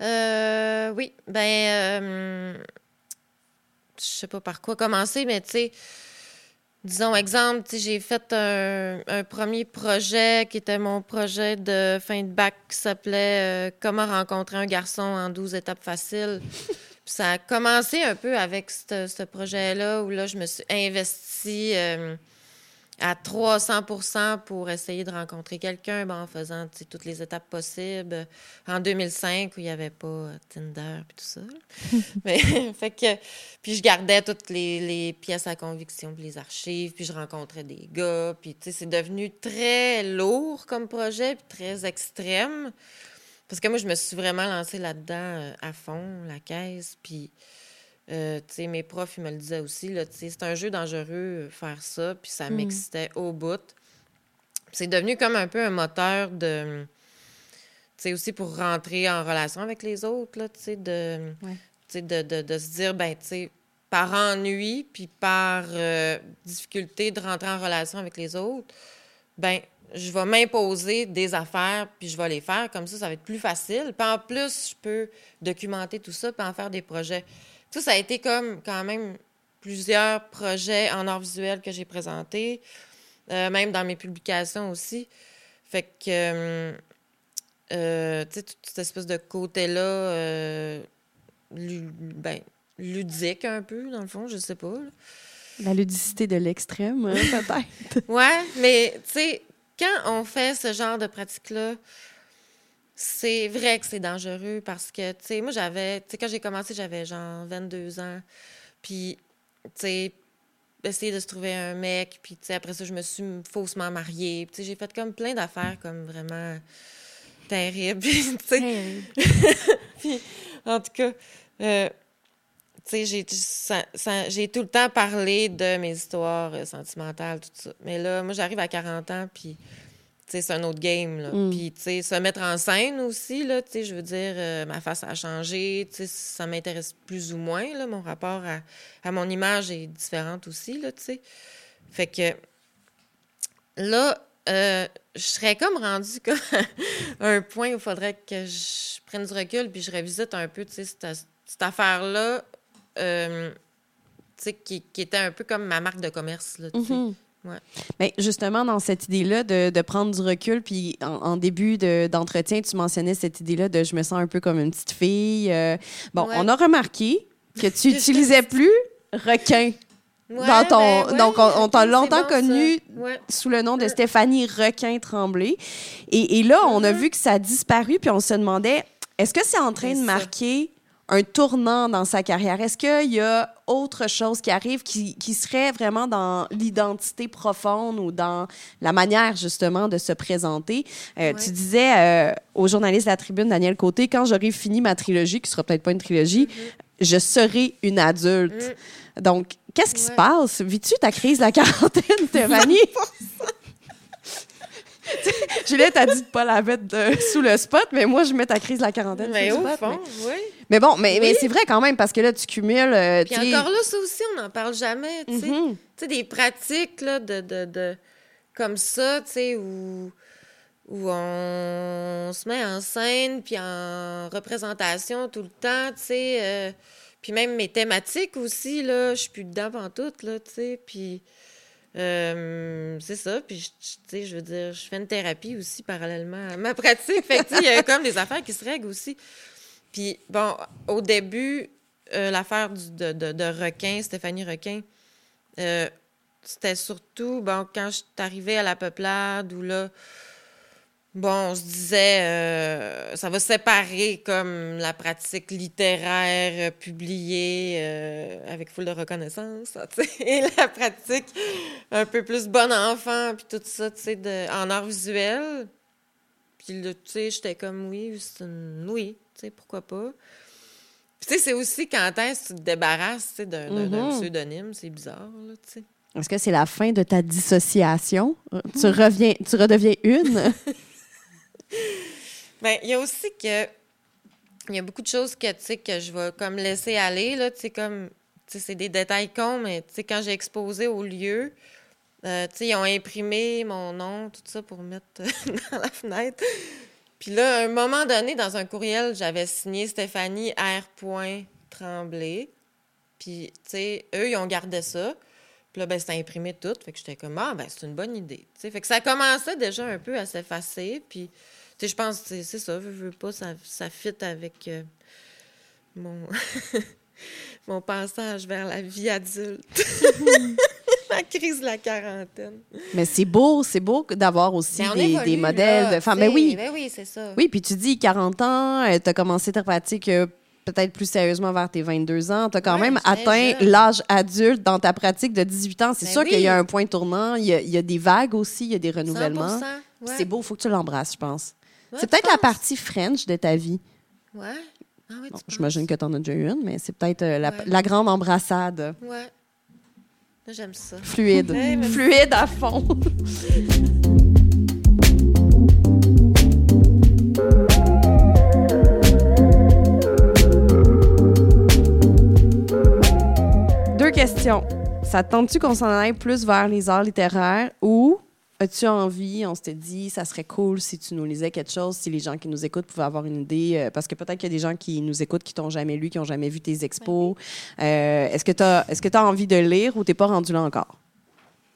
Euh, oui, ben, je sais pas par quoi commencer, mais tu sais, disons, exemple, j'ai fait un, premier projet qui était mon projet de fin de bac qui s'appelait euh, Comment rencontrer un garçon en 12 étapes faciles. ça a commencé un peu avec ce projet-là où là, je me suis investie à 300% pour essayer de rencontrer quelqu'un ben, en faisant toutes les étapes possibles. En 2005, où il n'y avait pas euh, Tinder et tout ça. Mais, fait que, puis je gardais toutes les, pièces à conviction, puis les archives, puis je rencontrais des gars. Puis c'est devenu très lourd comme projet, puis très extrême. Parce que moi, je me suis vraiment lancée là-dedans euh, à fond, la caisse. Puis euh, mes profs, ils me le disaient aussi. C'est un jeu dangereux euh, faire ça, puis ça mm. m'excitait au bout. C'est devenu comme un peu un moteur de. aussi pour rentrer en relation avec les autres, là, de, de, de, de, se dire, ben, tu par ennui, puis par euh, difficulté de rentrer en relation avec les autres, ben, je vais m'imposer des affaires, puis je vais les faire. Comme ça, ça va être plus facile. Puis en plus, je peux documenter tout ça, puis en faire des projets. Ça, ça a été comme quand même plusieurs projets en art visuel que j'ai présentés, euh, même dans mes publications aussi. Fait que, euh, euh, tu sais, toute cette espèce de côté-là, ben, ludique un peu, dans le fond, je sais pas. La ludicité de l'extrême, hein, peut-être. ouais, mais tu sais, quand on fait ce genre de pratique-là, c'est vrai que c'est dangereux parce que, tu sais, moi, j'avais, tu sais, quand j'ai commencé, j'avais genre 22 ans. Puis, tu sais, essayer de se trouver un mec. Puis, tu sais, après ça, je me suis faussement mariée. Tu sais, j'ai fait comme plein d'affaires comme vraiment terribles. tu sais. puis, en tout cas, euh, tu sais, j'ai tout le temps parlé de mes histoires euh, sentimentales, tout ça. Mais là, moi, j'arrive à 40 ans, puis c'est un autre game. Là. Mm. Puis, tu sais, se mettre en scène aussi, là, tu sais, je veux dire, euh, ma face a changé, tu sais, ça m'intéresse plus ou moins, là, mon rapport à, à mon image est différent aussi, là, tu sais. Fait que là, euh, je serais comme rendue comme un point où il faudrait que je prenne du recul puis je revisite un peu, tu sais, cette, cette affaire-là, euh, tu sais, qui, qui, était un peu comme ma marque de commerce, là, tu sais. Mais justement, dans cette idée-là de, de, prendre du recul, puis en, début d'entretien, tu mentionnais cette idée-là de je me sens un peu comme une petite fille. Euh, bon, on a remarqué que tu utilisais plus requin. dans ton, ben donc, on, t'a longtemps connu sous le nom de Stéphanie Requin-Tremblay. Et, et, là, on a mm-hmm. vu que ça a disparu, puis on se demandait, est-ce que c'est en train de marquer un tournant dans sa carrière? Est-ce qu'il y a autre chose qui arrive qui, qui serait vraiment dans l'identité profonde ou dans la manière justement de se présenter? Euh, tu disais euh, au journaliste de la Tribune, Daniel Côté, quand j'aurai fini ma trilogie, qui sera peut-être pas une trilogie, mm-hmm. je serai une adulte. Mm. Donc, qu'est-ce qui se passe? Vis-tu ta crise de la quarantaine, Stéphanie? Juliette a dit de pas la mettre sous le spot, mais moi, je mets ta crise de la quarantaine mais sous au le spot. fond, oui. Mais bon, mais, mais c'est vrai quand même, parce que là, tu cumules. euh, Puis encore là, ça aussi, on n'en parle jamais, tu sais. Mhm. Tu sais, des pratiques, là, de, de, de- comme ça, tu sais, où, où on se met en scène, puis en représentation tout le temps, tu sais. euh, puis même mes thématiques aussi, là, je suis plus dedans tout là, tu sais. Puis euh, c'est ça. Puis, je- je veux dire, je fais une thérapie aussi parallèlement à ma pratique. Fait que, il y a comme des affaires qui se règlent aussi. Puis, bon, au début, euh, l'affaire de, de, de Requin, Stéphanie Requin, euh, c'était surtout, bon, quand je suis arrivée à la peuplade, où là, bon, on se disait, euh, ça va séparer comme la pratique littéraire euh, publiée euh, avec full de reconnaissance, et la pratique un peu plus bon enfant, puis tout ça, tu sais, de- en art visuel. Puis là, tu sais, j'étais comme, oui, c'est une... oui, tu sais, pourquoi pas. Puis tu sais, c'est aussi quand est-ce que tu te débarrasses, tu sais, d'un Mhm. pseudonyme, c'est bizarre, là, tu sais. Est-ce que c'est la fin de ta dissociation? Tu reviens, tu redeviens une? Ben, il y a aussi que il y a beaucoup de choses que tu sais que je vais comme laisser aller là, comme tu sais c'est des détails cons mais tu sais quand j'ai exposé au lieu euh, tu sais ils ont imprimé mon nom tout ça pour mettre dans la fenêtre. Puis là à un moment donné dans un courriel, j'avais signé Stéphanie R. Tremblay. Puis tu sais eux ils ont gardé ça. Puis là ben c'était imprimé tout, fait que j'étais comme ah ben c'est une bonne idée. Fait que ça commençait déjà un peu à s'effacer puis sais, je pense que c'est- ça, veux, veux pas, ça, ça fit avec euh, mon, mon passage vers la vie adulte. la crise de la quarantaine. Mais c'est beau, c'est beau d'avoir aussi Ben, des, évolue, des modèles là, de femmes. Mais oui, Ben oui, c'est ça. oui, puis tu dis 40 ans, tu as commencé ta pratique euh, peut-être plus sérieusement vers tes 22 ans. Tu as quand Ouais, même atteint l'âge adulte dans ta pratique de 18 ans. C'est Ben sûr oui. qu'il y a un point tournant, il y a, il y a des vagues aussi, il y a des 100%, renouvellements. ouais. C'est beau, il faut que tu l'embrasses, je pense. C'est peut-être la partie French de ta vie. Ouais. Ah Bon, J'imagine que tu en as déjà eu une, mais c'est peut-être euh, la, Ouais. la grande embrassade. Ouais. J'aime ça. Fluide. Ouais, Fluide à fond. Deux questions. Ça te tente-tu qu'on s'en aille plus vers les arts littéraires ou as-tu envie, on s'était dit, ça serait cool si tu nous lisais quelque chose, si les gens qui nous écoutent pouvaient avoir une idée, euh, parce que peut-être qu'il y a des gens qui nous écoutent qui t'ont jamais lu, qui n'ont jamais vu tes expos. Euh, est-ce que tu as, est-ce que tu as envie de lire ou t'es pas rendu là encore?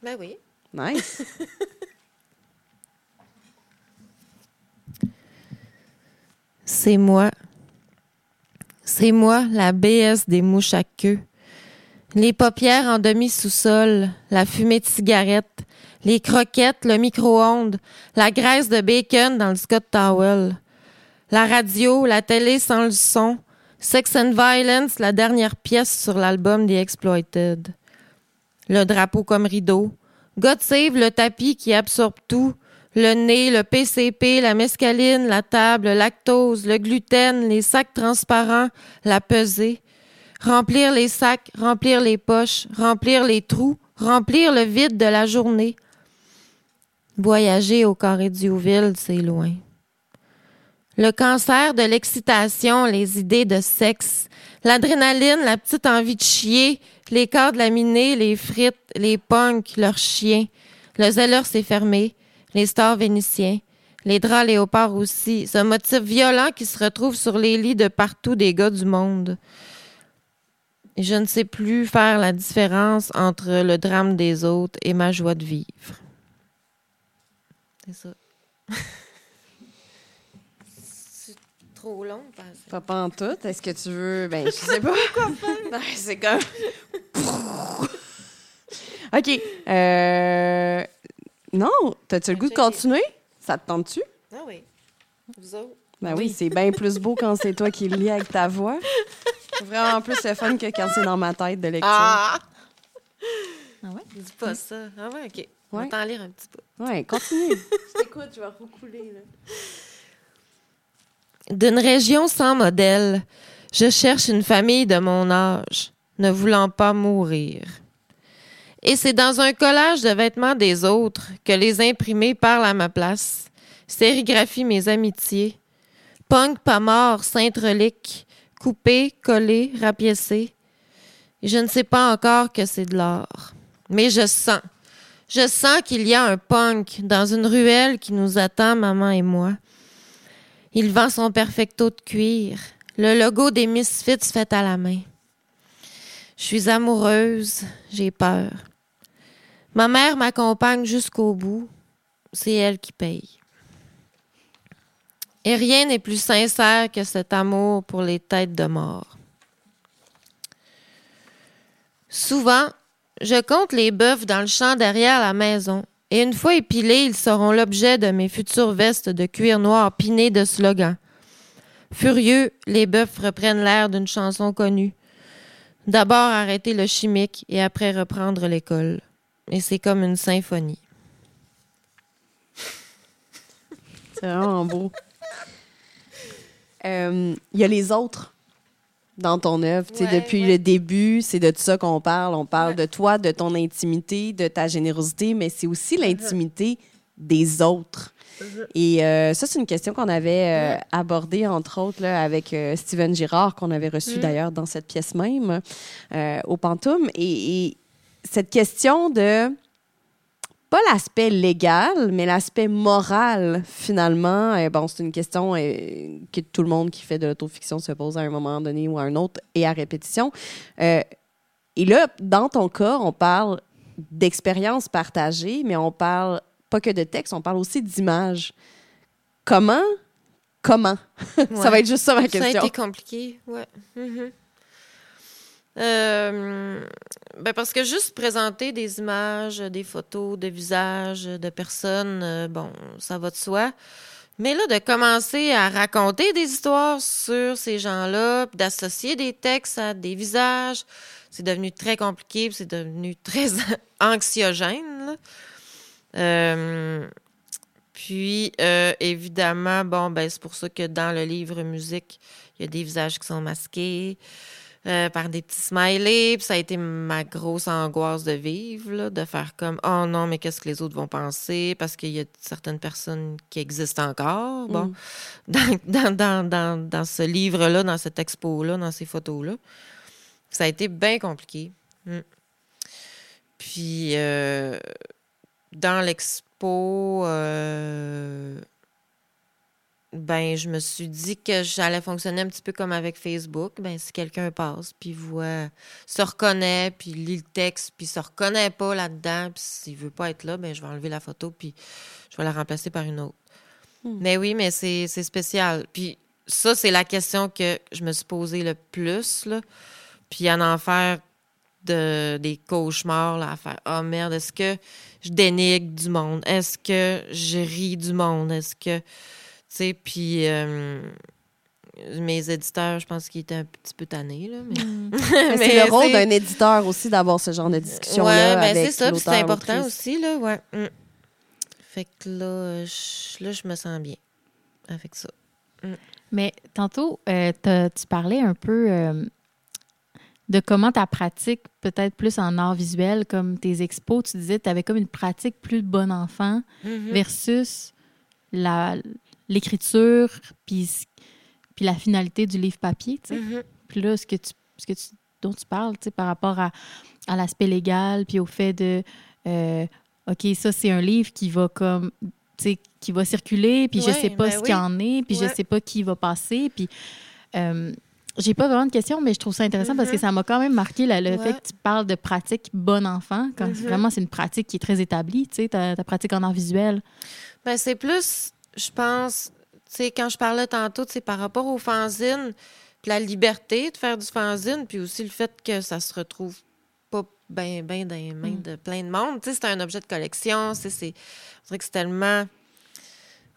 Ben oui. Nice. C'est moi. C'est moi, la BS des mouches à queue. Les paupières en demi-sous-sol, la fumée de cigarette, les croquettes, le micro-ondes, la graisse de bacon dans le Scott Towel, la radio, la télé sans le son, Sex and Violence, la dernière pièce sur l'album des Exploited, le drapeau comme rideau, God Save, le tapis qui absorbe tout, le nez, le PCP, la mescaline, la table, le lactose, le gluten, les sacs transparents, la pesée. Remplir les sacs, remplir les poches, remplir les trous, remplir le vide de la journée. Voyager au carré d'Youville, c'est loin. Le cancer de l'excitation, les idées de sexe, l'adrénaline, la petite envie de chier, les cordes laminés, les frites, les punks, leurs chiens. Le zèleur s'est fermé, les stars vénitiens, les draps léopards aussi, ce motif violent qui se retrouve sur les lits de partout des gars du monde. Je ne sais plus faire la différence entre le drame des autres et ma joie de vivre. C'est ça. C'est trop long, parce que... Pas pas en tout. Est-ce que tu veux? Ben, je sais pas. Non, c'est comme. OK. Euh... Non. T'as-tu le goût de continuer? Ça te tente-tu? Ah oui. Vous autres? Ben oui, c'est bien plus beau quand c'est toi qui le lis avec ta voix. C'est vraiment plus le fun que quand c'est dans ma tête de lecture. Ah! Ah ouais? Dis pas ça. Ah ouais, OK. On va t'en lire un petit peu. Ouais, continue. je t'écoute, je vais recouler. Là. D'une région sans modèle, je cherche une famille de mon âge, ne voulant pas mourir. Et c'est dans un collage de vêtements des autres que les imprimés parlent à ma place. sérigraphie mes amitiés. Punk pas mort, sainte relique, coupé, collé, rapiécé. je ne sais pas encore que c'est de l'or. Mais je sens, je sens qu'il y a un punk dans une ruelle qui nous attend, maman et moi. Il vend son perfecto de cuir, le logo des Misfits fait à la main. Je suis amoureuse, j'ai peur. Ma mère m'accompagne jusqu'au bout. C'est elle qui paye. Et rien n'est plus sincère que cet amour pour les têtes de mort. Souvent, je compte les bœufs dans le champ derrière la maison, et une fois épilés, ils seront l'objet de mes futures vestes de cuir noir pinées de slogans. Furieux, les bœufs reprennent l'air d'une chanson connue. D'abord arrêter le chimique et après reprendre l'école. Et c'est comme une symphonie. C'est vraiment beau. Il euh, y a les autres dans ton œuvre. depuis le début, c'est de ça qu'on parle. On parle de toi, de ton intimité, de ta générosité, mais c'est aussi uh-huh. l'intimité des autres. Uh-huh. Et euh, ça, c'est une question qu'on avait euh, abordée, entre autres, là, avec Steven Girard, qu'on avait reçu mm. d'ailleurs dans cette pièce même, au Pantoum. et, cette question de pas l'aspect légal, mais l'aspect moral, finalement. Et bon, c'est une question euh, que tout le monde qui fait de l'autofiction se pose à un moment donné ou à un autre et à répétition. Euh, et là, dans ton cas, on parle d'expérience partagée, mais on parle pas que de texte, on parle aussi d'images. Comment? Comment? ça va être juste ça ma question. Ça a été compliqué, ouais. Mm-hmm. Euh, ben parce que juste présenter des images, des photos de visages, de personnes, euh, bon, ça va de soi. Mais là, de commencer à raconter des histoires sur ces gens-là, d'associer des textes à des visages, c'est devenu très compliqué, c'est devenu très anxiogène. Euh, puis, évidemment, bon, ben, c'est pour ça que dans le livre musique, il y a des visages qui sont masqués. Euh, par des petits smileys. Puis ça a été ma grosse angoisse de vivre, de faire comme Oh non, mais qu'est-ce que les autres vont penser? Parce qu'il y a certaines personnes qui existent encore. Bon, mm. dans, dans, dans, dans, ce livre-là, dans cette expo-là, dans ces photos-là. Ça a été bien compliqué. Mm. Puis, euh, dans l'expo, euh, ben je me suis dit que j'allais fonctionner un petit peu comme avec Facebook. Ben si quelqu'un passe puis voit, se reconnaît puis lit le texte puis se reconnaît pas là-dedans puis s'il veut pas être là, ben je vais enlever la photo puis je vais la remplacer par une autre. Hmm. Mais oui, mais c'est spécial. Puis ça c'est la question que je me suis posée le plus là. Puis en en faire de, des cauchemars là, à faire oh merde, est-ce que je dénigre du monde? Est-ce que je ris du monde? Est-ce que sais, puis euh, mes éditeurs, je pense qu'ils étaient un petit peu tannés. Là, mais... Mm. c'est le rôle d'un éditeur aussi d'avoir ce genre de discussion-là. Oui, ben c'est ça, c'est important aussi. Là, ouais. Mm. Fait que là je, là, je me sens bien avec ça. Mm. Mais tantôt, euh, tu parlais un peu euh, de comment ta pratique, peut-être plus en art visuel, comme tes expos, tu disais que tu avais comme une pratique plus bon enfant mm-hmm. versus la, l'écriture, puis, puis la finalité du livre papier, tu sais. Mm-hmm. Puis là, ce que tu, ce que tu, dont tu parles, par rapport à, à l'aspect légal, puis au fait de, euh, OK, ça, c'est un livre qui va comme, tu sais, qui va circuler, puis je sais pas ben ce qu'il en est, puis je sais pas qui va passer, puis... Euh, j'ai pas vraiment de questions, mais je trouve ça intéressant parce que mm-hmm. ça m'a quand même marqué le fait que tu parles de pratique bon enfant, quand mm-hmm. vraiment c'est une pratique qui est très établie, tu sais, ta, ta pratique en art visuel. Ben, c'est plus je pense, tu sais, quand je parlais tantôt, c'est par rapport aux fanzines, la liberté de faire du fanzine, puis aussi le fait que ça se retrouve pas bien ben dans les mains mm. de plein de monde. Tu sais, c'est un objet de collection. C'est, on dirait que c'est tellement...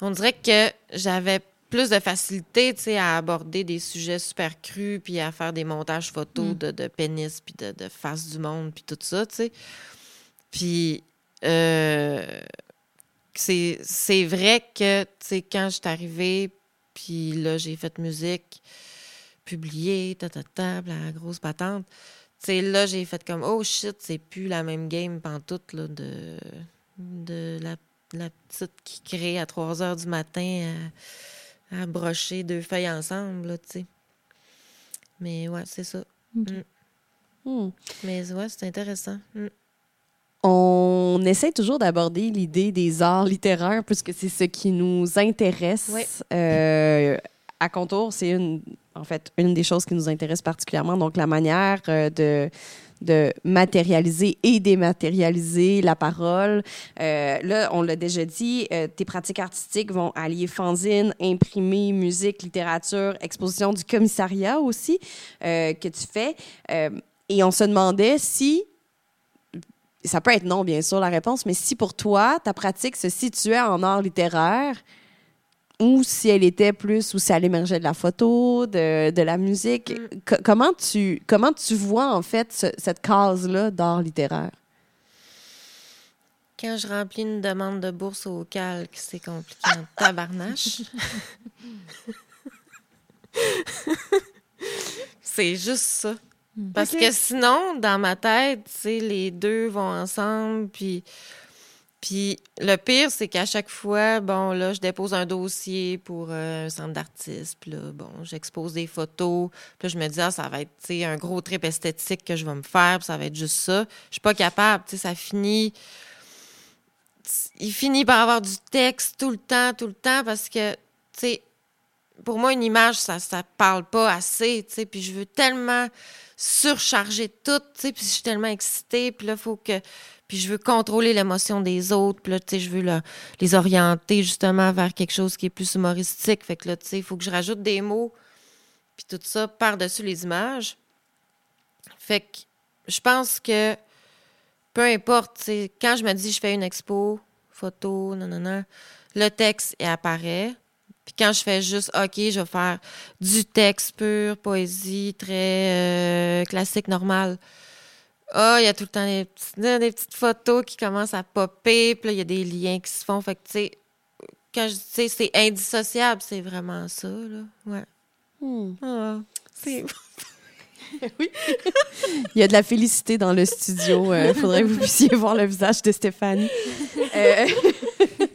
On dirait que j'avais plus de facilité, tu sais, à aborder des sujets super crus, puis à faire des montages photos mm. de, de, pénis, puis de, de face du monde, puis tout ça, tu sais. Puis... Euh, c'est vrai que, tu sais, quand je suis arrivée, puis là, j'ai fait musique, publiée, ta, ta, ta, la grosse patente. Tu sais, là, j'ai fait comme, oh shit, c'est plus la même game pantoute, là, de, de la petite qui crée à 3 heures du matin à, brocher deux feuilles ensemble, tu sais. Mais ouais, c'est ça. Mm. Hmm. Mais ouais, c'est intéressant. Mm. On essaie toujours d'aborder l'idée des arts littéraires puisque c'est ce qui nous intéresse. Euh, à Contour, c'est une, en fait une des choses qui nous intéresse particulièrement. Donc, la manière euh, de de matérialiser et dématérialiser la parole. Euh, là, on l'a déjà dit, tes pratiques artistiques vont allier fanzine, imprimé, musique, littérature, exposition du commissariat aussi que tu fais. et on se demandait si ça peut être non, bien sûr, la réponse, mais si pour toi, ta pratique se situait en art littéraire, ou si elle était plus, ou si elle émergeait de la photo, de, de la musique, mm. comment, tu, comment tu vois, en fait, cette case-là d'art littéraire? Quand je remplis une demande de bourse au calque, c'est compliqué en tabarnache. c'est juste ça. Hmm. Parce que sinon, dans ma tête, les deux vont ensemble, puis... Puis le pire, c'est qu'à chaque fois, bon, là, je dépose un dossier pour euh, un centre d'artistes. Puis là, bon, j'expose des photos. Puis là, je me dis, ah, ça va être, un gros trip esthétique que je vais me faire. Puis ça va être juste ça. Je suis pas capable. Tu sais, ça finit... Il finit par avoir du texte tout le temps, tout le temps, parce que, tu sais, pour moi, une image, ça ne parle pas assez, tu sais. Puis je veux tellement surcharger tout, tu sais, puis je suis tellement excitée, puis là, faut que... Puis je veux contrôler l'émotion des autres, puis là, tu sais, je veux les orienter justement vers quelque chose qui est plus humoristique. Fait que là, tu sais, il faut que je rajoute des mots, puis tout ça par-dessus les images. Fait que je pense que peu importe, tu sais, quand je me dis je fais une expo, photo, non, le texte il apparaît. Puis quand je fais juste, OK, je vais faire du texte pur, poésie, très euh, classique, normal. Ah, il y a tout le temps des, petites photos qui commencent à popper, puis là, il y a des liens qui se font. Fait que, tu sais, quand je dis, c'est indissociable, c'est vraiment ça, là. Ouais. Hmm. Ah, c'est... oui. Il y a de la félicité dans le studio. Il euh, faudrait que vous puissiez voir le visage de Stéphanie. Euh,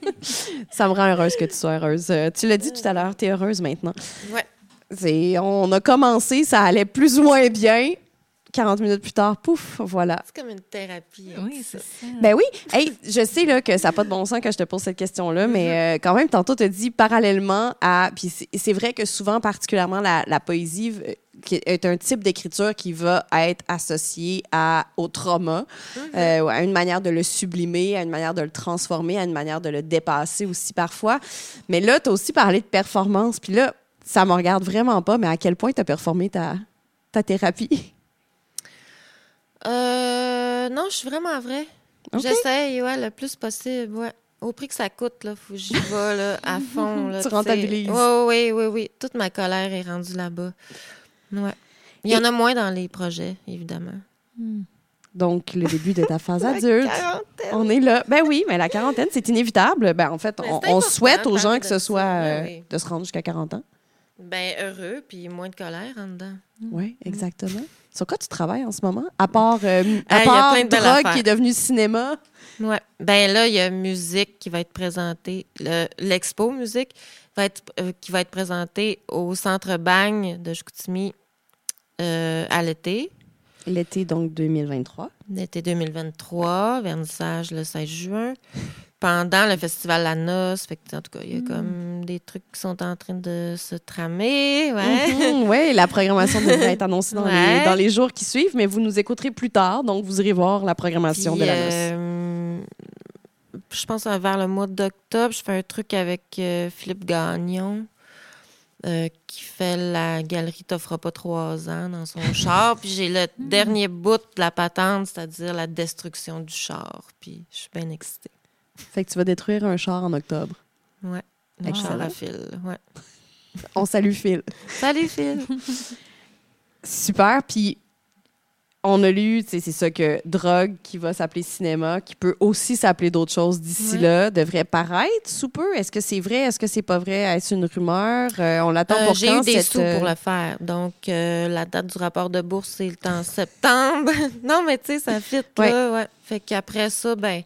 ça me rend heureuse que tu sois heureuse. Euh, tu l'as dit tout à l'heure, tu es heureuse maintenant. Ouais. On a commencé, ça allait plus ou moins bien. 40 minutes plus tard, pouf, voilà. C'est comme une thérapie. Hein, oui, c'est ça. Ben oui. Hey, je sais là, que ça n'a pas de bon sens que je te pose cette question-là, mais mm-hmm. euh, quand même, tantôt, tu as dit parallèlement à. Puis c'est vrai que souvent, particulièrement la, la poésie, euh, qui est un type d'écriture qui va être associé à, au trauma, mm-hmm. euh, à une manière de le sublimer, à une manière de le transformer, à une manière de le dépasser aussi parfois. Mais là, tu as aussi parlé de performance. Puis là, ça me regarde vraiment pas, mais à quel point tu as performé ta, ta thérapie? Euh, non, je suis vraiment vrai. J'essaye, ouais, le plus possible, ouais. Au prix que ça coûte, là, faut que j'y vais, là, à fond, là. tu rentabilises. Oui, oui, oui, oui. Toute ma colère est rendue là-bas. Ouais. Il y en a moins dans les projets, évidemment. Hmm. Donc, le début de ta phase adulte. On est là. Ben oui, mais la quarantaine, c'est inévitable. Ben, en fait, on, souhaite aux gens que ce soit ben euh, de se rendre jusqu'à 40 ans. Ben heureux, puis moins de colère en dedans. Oui, exactement. Sur quoi tu travailles en ce moment? À part, euh, à part drogue qui est devenu cinéma? Oui. Ben là, il y a musique qui va être présentée. L'expo musique va être, euh, qui va être présentée au Centre Bagne de Chicoutimi euh, à l'été. L'été, donc, 2023. L'été 2023, vernissage le 16 juin pendant le festival La Noce. Fait que, en tout cas, il y a comme des trucs qui sont en train de se tramer. Ouais. Mhm, oui, la programmation devrait être annoncée dans, les, dans, les, jours qui suivent, mais vous nous écouterez plus tard, donc vous irez voir la programmation de La Noce. Euh, je pense vers le mois d'octobre, je fais un truc avec euh, Philippe Gagnon. Euh, qui fait la galerie T'offre pas trois ans dans son char. Puis j'ai le hmm. dernier bout de la patente, c'est-à-dire la destruction du char. Puis je suis bien excitée. Fait que tu vas détruire un char en octobre. Ouais. Un char à fil, ouais. On salue Phil. Salut Phil. Super. Puis on a lu, c'est ça que drogue qui va s'appeler cinéma, qui peut aussi s'appeler d'autres choses d'ici là, devrait paraître sous peu. Est-ce que c'est vrai? Est-ce que c'est pas vrai? Est-ce une rumeur? Euh, on l'attend euh, pour J'ai eu des sous pour le faire. Donc, euh, la date du rapport de bourse, c'est en septembre. non, mais tu sais, ça fit, là. Ouais. Fait qu'après ça, ben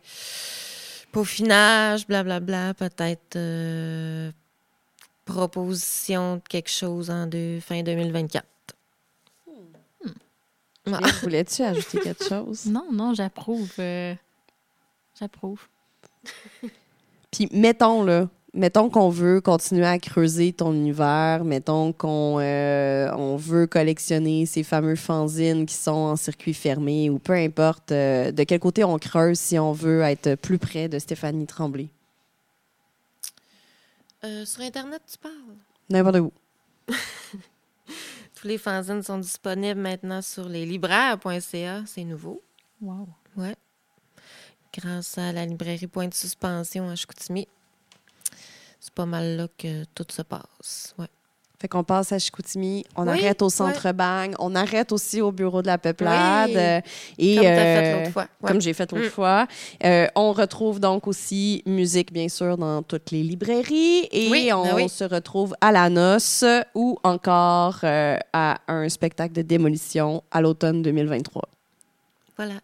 peaufinage, blablabla, peut-être euh, proposition de quelque chose en deux, fin 2024. Hmm. Voulais-tu ajouter quelque chose? Non, non, j'approuve. Euh, j'approuve. Puis mettons, là, mettons qu'on veut continuer à creuser ton univers, mettons qu'on euh, on veut collectionner ces fameux fanzines qui sont en circuit fermé ou peu importe euh, de quel côté on creuse si on veut être plus près de Stéphanie Tremblay? Euh, sur Internet, tu parles? N'importe où. Tous les fanzines sont disponibles maintenant sur les libraires.ca. C'est nouveau. Wow. Ouais. Grâce à la librairie Point de Suspension à Chicoutimi c'est pas mal là que tout se passe. Ouais. Fait qu'on passe à Chicoutimi, on arrête au centre Bagne, on arrête aussi au bureau de la peuplade. Euh, et, comme fait l'autre fois. Comme j'ai fait l'autre mm. fois. Euh, on retrouve donc aussi musique, bien sûr, dans toutes les librairies. Et on ben se retrouve à la noce ou encore euh, à un spectacle de démolition à l'automne 2023. Voilà.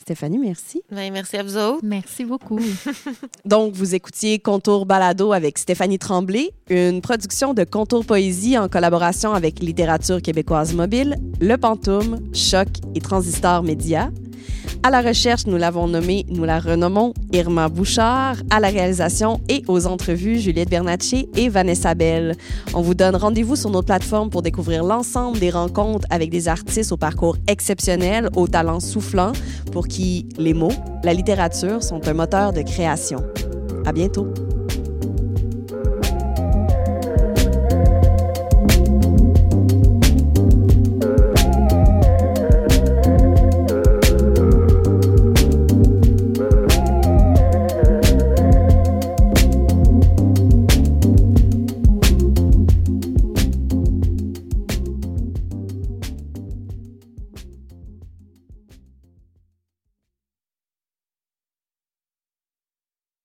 Stéphanie, merci. Ben, merci à vous autres. Merci beaucoup. Donc, vous écoutiez Contour Balado avec Stéphanie Tremblay, une production de Contour Poésie en collaboration avec Littérature québécoise mobile, Le Pantoum, Choc et Transistor Média. À la recherche, nous l'avons nommée, nous la renommons Irma Bouchard. À la réalisation et aux entrevues, Juliette Bernatchez et Vanessa Bell. On vous donne rendez-vous sur notre plateforme pour découvrir l'ensemble des rencontres avec des artistes au parcours exceptionnel, aux talents soufflants, pour qui les mots, la littérature sont un moteur de création. À bientôt.